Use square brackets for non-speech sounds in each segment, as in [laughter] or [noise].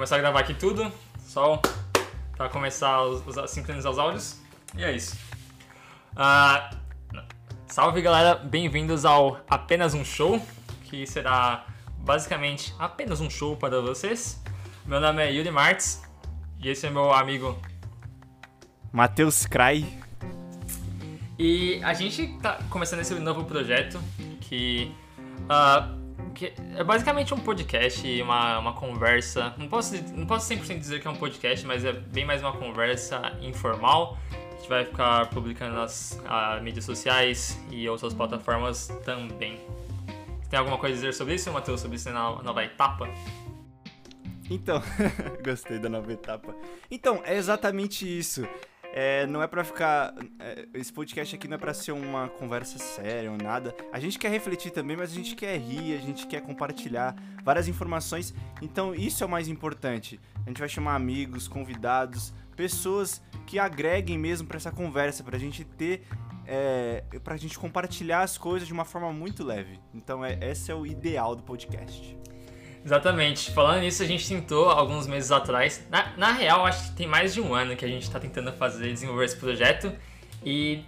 começar a gravar aqui tudo, só para começar os, sincronizar os áudios. E é isso. Uh, salve galera, bem-vindos ao Apenas um Show, que será basicamente apenas um show para vocês. Meu nome é Yuri Martins e esse é meu amigo Matheus Crai. E a gente tá começando esse novo projeto que uh, que é basicamente um podcast uma, uma conversa. Não posso, não posso 100% dizer que é um podcast, mas é bem mais uma conversa informal. A gente vai ficar publicando nas uh, mídias sociais e outras plataformas também. Tem alguma coisa a dizer sobre isso, Matheus? Sobre essa nova etapa? Então, [laughs] gostei da nova etapa. Então, é exatamente isso. É, não é para ficar. É, esse podcast aqui não é pra ser uma conversa séria ou nada. A gente quer refletir também, mas a gente quer rir, a gente quer compartilhar várias informações. Então isso é o mais importante. A gente vai chamar amigos, convidados, pessoas que agreguem mesmo para essa conversa, pra gente ter. É, pra gente compartilhar as coisas de uma forma muito leve. Então é, esse é o ideal do podcast. Exatamente. Falando nisso, a gente tentou alguns meses atrás. Na, na real, acho que tem mais de um ano que a gente está tentando fazer, desenvolver esse projeto. E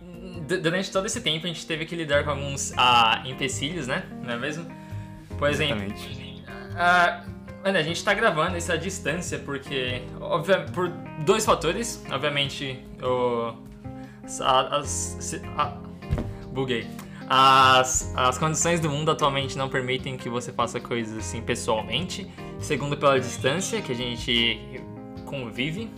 durante todo esse tempo a gente teve que lidar com alguns uh, empecilhos, né? Não é mesmo? Por exemplo, uh, mano, a gente está gravando isso à distância porque, obviamente, por dois fatores. Obviamente, o, as, a, buguei. As, as condições do mundo atualmente não permitem que você faça coisas assim pessoalmente. Segundo, pela distância que a gente convive.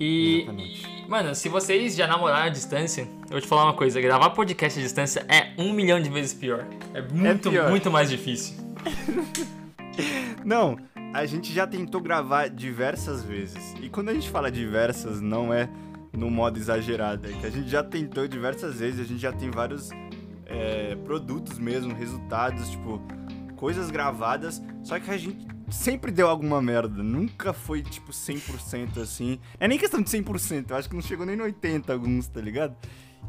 E, Exatamente. mano, se vocês já namoraram à distância, eu vou te falar uma coisa: gravar podcast à distância é um milhão de vezes pior. É muito, é pior. muito mais difícil. [laughs] não, a gente já tentou gravar diversas vezes. E quando a gente fala diversas, não é no modo exagerado. É que a gente já tentou diversas vezes, a gente já tem vários é, produtos mesmo, resultados, tipo, coisas gravadas, só que a gente sempre deu alguma merda, nunca foi tipo 100% assim. É nem questão de 100%, eu acho que não chegou nem no 80 alguns, tá ligado?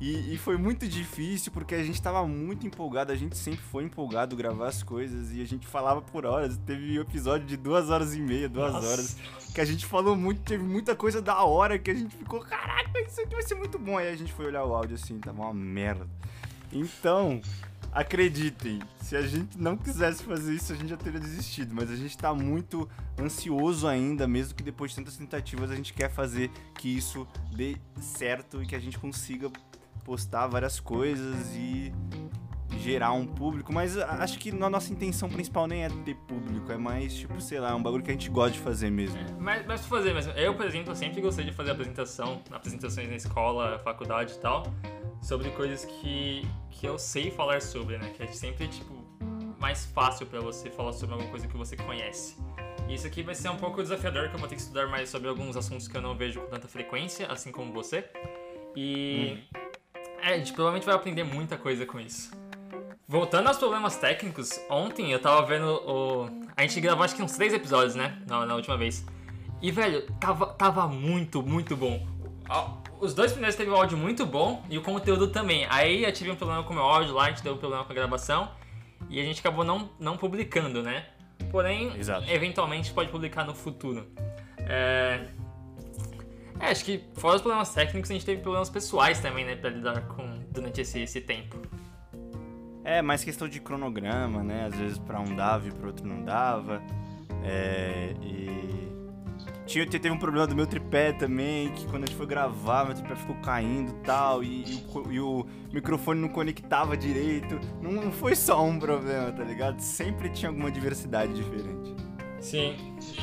E, e, foi muito difícil porque a gente tava muito empolgado, a gente sempre foi empolgado gravar as coisas e a gente falava por horas. Teve episódio de duas horas e meia, duas Nossa. horas, que a gente falou muito, teve muita coisa da hora que a gente ficou, caraca, isso aqui vai ser muito bom. Aí a gente foi olhar o áudio assim, tava uma merda. Então, acreditem, se a gente não quisesse fazer isso, a gente já teria desistido. Mas a gente tá muito ansioso ainda, mesmo que depois de tantas tentativas, a gente quer fazer que isso dê certo e que a gente consiga postar várias coisas e gerar um público, mas acho que a nossa intenção principal nem é ter público, é mais, tipo, sei lá, um bagulho que a gente gosta de fazer mesmo. É, mas, mas fazer mesmo. Eu, por exemplo, sempre gostei de fazer apresentação, apresentações na escola, faculdade e tal, sobre coisas que, que eu sei falar sobre, né? Que é sempre, tipo, mais fácil para você falar sobre alguma coisa que você conhece. E isso aqui vai ser um pouco desafiador, que eu vou ter que estudar mais sobre alguns assuntos que eu não vejo com tanta frequência, assim como você. E... Hum é, a gente provavelmente vai aprender muita coisa com isso. Voltando aos problemas técnicos, ontem eu tava vendo o. A gente gravou acho que uns três episódios, né? Na, na última vez. E, velho, tava, tava muito, muito bom. Os dois primeiros teve um áudio muito bom e o conteúdo também. Aí eu tive um problema com o meu áudio lá, a gente deu um problema com a gravação. E a gente acabou não, não publicando, né? Porém, Exato. eventualmente pode publicar no futuro. É, é, acho que fora os problemas técnicos, a gente teve problemas pessoais também, né, pra lidar com durante esse, esse tempo. É, mais questão de cronograma, né? Às vezes pra um dava e pro outro não dava. É, e. Tinha, teve um problema do meu tripé também, que quando a gente foi gravar, meu tripé ficou caindo tal, e, e, o, e o microfone não conectava direito. Não, não foi só um problema, tá ligado? Sempre tinha alguma diversidade diferente. Sim.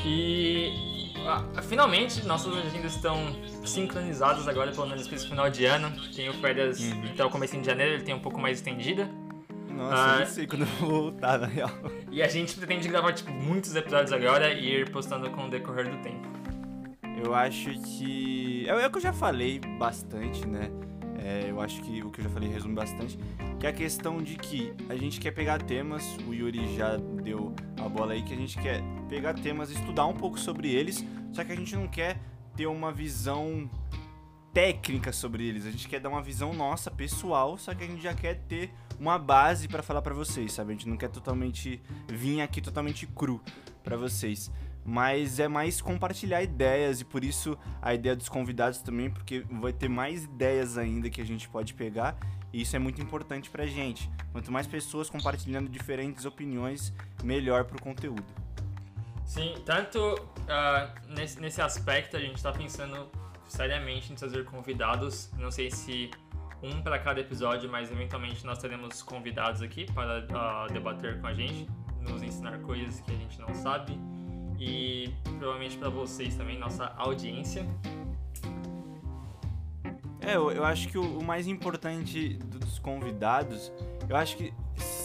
E ah, finalmente, nossas agendas estão sincronizadas agora, pelo menos esse final de ano. Tenho férias uhum. até o começo de janeiro, ele tem um pouco mais estendida. Nossa, ah, eu não sei quando eu vou voltar, na real. E a gente pretende gravar, tipo, muitos episódios agora e ir postando com o decorrer do tempo. Eu acho que... É o que eu já falei bastante, né? É, eu acho que o que eu já falei resume bastante, que é a questão de que a gente quer pegar temas, o Yuri já deu a bola aí, que a gente quer pegar temas, estudar um pouco sobre eles, só que a gente não quer ter uma visão técnica sobre eles, a gente quer dar uma visão nossa, pessoal, só que a gente já quer ter uma base para falar para vocês, sabe? A gente não quer totalmente vir aqui totalmente cru para vocês. mas é mais compartilhar ideias e por isso a ideia dos convidados também, porque vai ter mais ideias ainda que a gente pode pegar e isso é muito importante pra gente. Quanto mais pessoas compartilhando diferentes opiniões, melhor pro conteúdo. Sim, tanto uh, nesse, nesse aspecto a gente está pensando seriamente em trazer convidados. Não sei se um para cada episódio, mas eventualmente nós teremos convidados aqui para uh, debater com a gente, nos ensinar coisas que a gente não sabe e provavelmente para vocês também, nossa audiência. É, eu, eu acho que o, o, mais importante dos convidados, eu acho que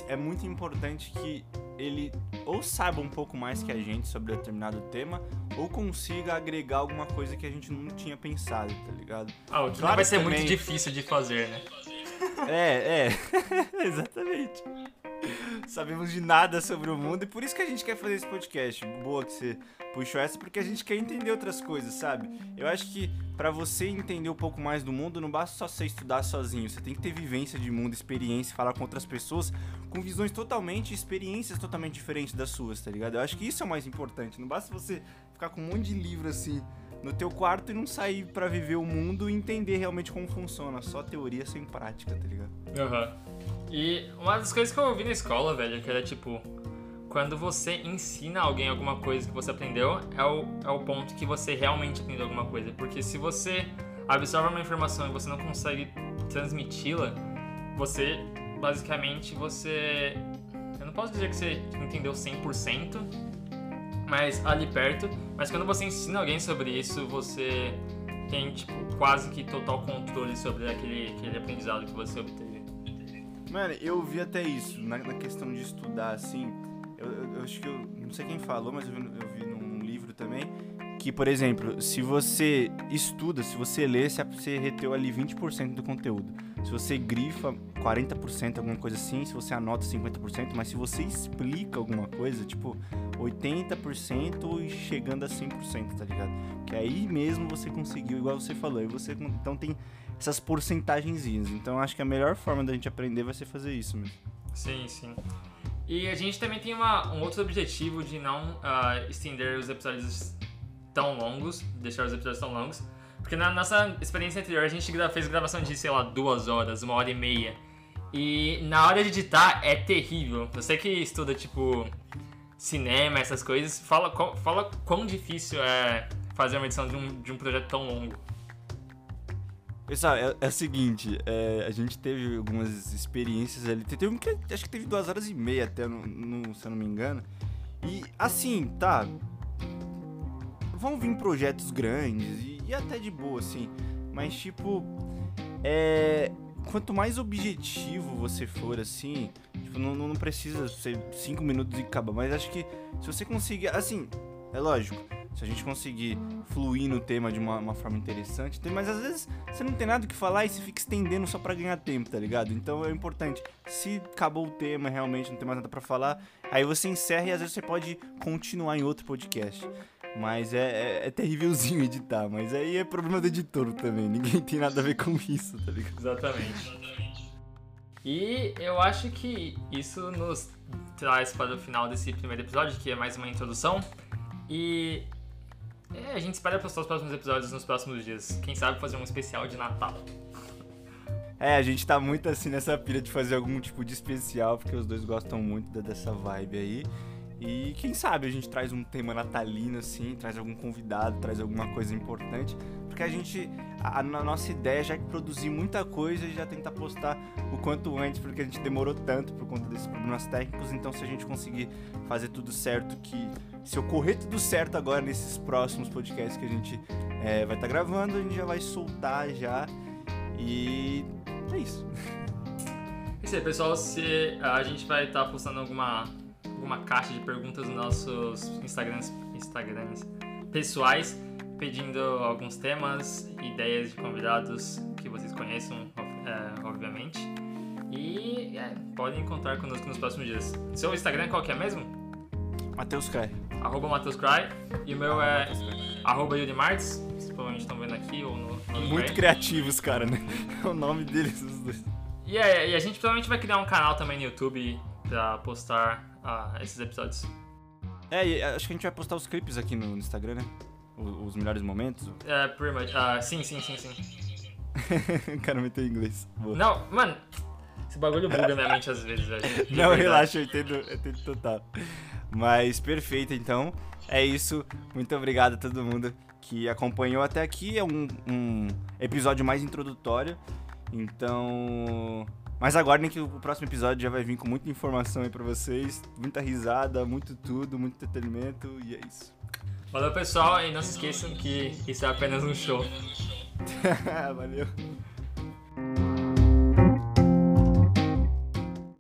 é muito importante que ele ou saiba um pouco mais que a gente sobre determinado tema, ou consiga agregar alguma coisa que a gente não tinha pensado, tá ligado? Ah, o que claro vai ser também... muito difícil de fazer, né? É, é. [laughs] Exatamente. Sabemos de nada sobre o mundo e por isso que a gente quer fazer esse podcast. Boa que você puxou essa, porque a gente quer entender outras coisas, sabe? Eu acho que para você entender um pouco mais do mundo, não basta só você estudar sozinho. Você tem que ter vivência de mundo, experiência, falar com outras pessoas com visões totalmente, experiências totalmente diferentes das suas, tá ligado? Eu acho que isso é o mais importante. Não basta você ficar com um monte de livro assim no teu quarto e não sair para viver o mundo e entender realmente como funciona. Só teoria sem prática, tá ligado? Aham. Uhum. E uma das coisas que eu ouvi na escola, velho, que era tipo, quando você ensina alguém alguma coisa que você aprendeu, é o, é o ponto que você realmente aprendeu alguma coisa. Porque se você absorve uma informação e você não consegue transmiti-la, você, basicamente, você... Eu não posso dizer que você entendeu 100%, mas ali perto. Mas quando você ensina alguém sobre isso, você tem, tipo, quase que total controle sobre aquele, aquele aprendizado que você obteve. Mano, eu vi até isso, na, na questão de estudar, assim. Eu, eu, eu, acho que eu. Não sei quem falou, mas eu vi, eu vi num livro também. Que, por exemplo, se você estuda, se você lê, você reteu ali 20% do conteúdo. Se você grifa 40%, alguma coisa assim, se você anota 50%, mas se você explica alguma coisa, tipo 80% e chegando a 100%, tá ligado? Que aí mesmo você conseguiu, igual você falou, e você então tem essas porcentagenzinhas. Então acho que a melhor forma da gente aprender vai ser fazer isso mesmo. Sim, sim. E a gente também tem uma, um outro objetivo de não uh, estender os episódios tão longos, deixar os episódios tão longos. Porque na nossa experiência anterior a gente fez gravação de, sei lá, duas horas, uma hora e meia. E na hora de editar é terrível. Você que estuda, tipo, cinema, essas coisas, fala, fala quão difícil é fazer uma edição de um, de um projeto tão longo. Pessoal, é, é o seguinte, é, a gente teve algumas experiências ali. Teve um que acho que teve duas horas e meia até, no, no, se eu não me engano. E assim, tá. Vão vir projetos grandes e, e até de boa, assim. Mas tipo. É. Quanto mais objetivo você for, assim, tipo, não, não precisa ser cinco minutos e acaba. Mas acho que se você conseguir. Assim, é lógico se a gente conseguir fluir no tema de uma, uma, forma interessante, mas às vezes você não tem nada que falar e você fica estendendo só para ganhar tempo, tá ligado? Então é importante, se acabou o tema, realmente não tem mais nada para falar, aí você encerra e às vezes você pode continuar em outro podcast. Mas é, é, é terrívelzinho editar, mas aí é problema do editor também, ninguém tem nada a ver com isso, tá ligado? Exatamente. E eu acho que isso nos traz para o final desse primeiro episódio, que é mais uma introdução. E é, a gente espera postar os próximos episódios nos próximos dias. Quem sabe fazer um especial de Natal. É, a gente tá muito assim nessa pilha de fazer algum tipo de especial, porque os dois gostam muito dessa vibe aí. E quem sabe a gente traz um tema natalino assim, traz algum convidado, traz alguma coisa importante, porque a gente, a, a nossa ideia já é produzir muita coisa e já tentar postar o quanto antes, porque a gente demorou tanto por conta desses problemas técnicos, então se a gente conseguir fazer tudo certo, que se ocorrer tudo certo agora nesses próximos podcasts que a gente é, vai estar tá gravando, a gente já vai soltar já. E é isso. [laughs] Isso aí, pessoal, se a gente vai estar tá postando alguma alguma caixa de perguntas nos nossos Instagrams, Instagrams pessoais, pedindo alguns temas, ideias de convidados que vocês conheçam, é, obviamente. E é, podem contar conosco nos próximos dias. Seu Instagram qual que é mesmo? Matheus Cry. Arroba Matheus Cry. E o meu é arroba Yudimartes. Vocês provavelmente estão vendo aqui ou no, no Muito criativos, cara, né? [laughs] É o nome deles, os dois. E, é, e a gente provavelmente vai criar um canal também no YouTube pra postar uh, esses episódios. É, e acho que a gente vai postar os clipes aqui no Instagram, né? Os, os melhores momentos. É, pretty much. Ah, sim, sim, sim, sim. o cara meteu em inglês. Boa. Não, mano, esse bagulho buga minha mente às vezes, velho. [laughs] Não, verdade. relaxa, eu entendo, eu entendo total. Mas perfeito, então. É isso. Muito obrigado a todo mundo que acompanhou até aqui. É um, um episódio mais introdutório. Então. Mas aguardem que o próximo episódio já vai vir com muita informação aí pra vocês. Muita risada, muito tudo, muito entretenimento. E é isso. Valeu, pessoal, e não se esqueçam que isso é apenas um show. [laughs] Valeu.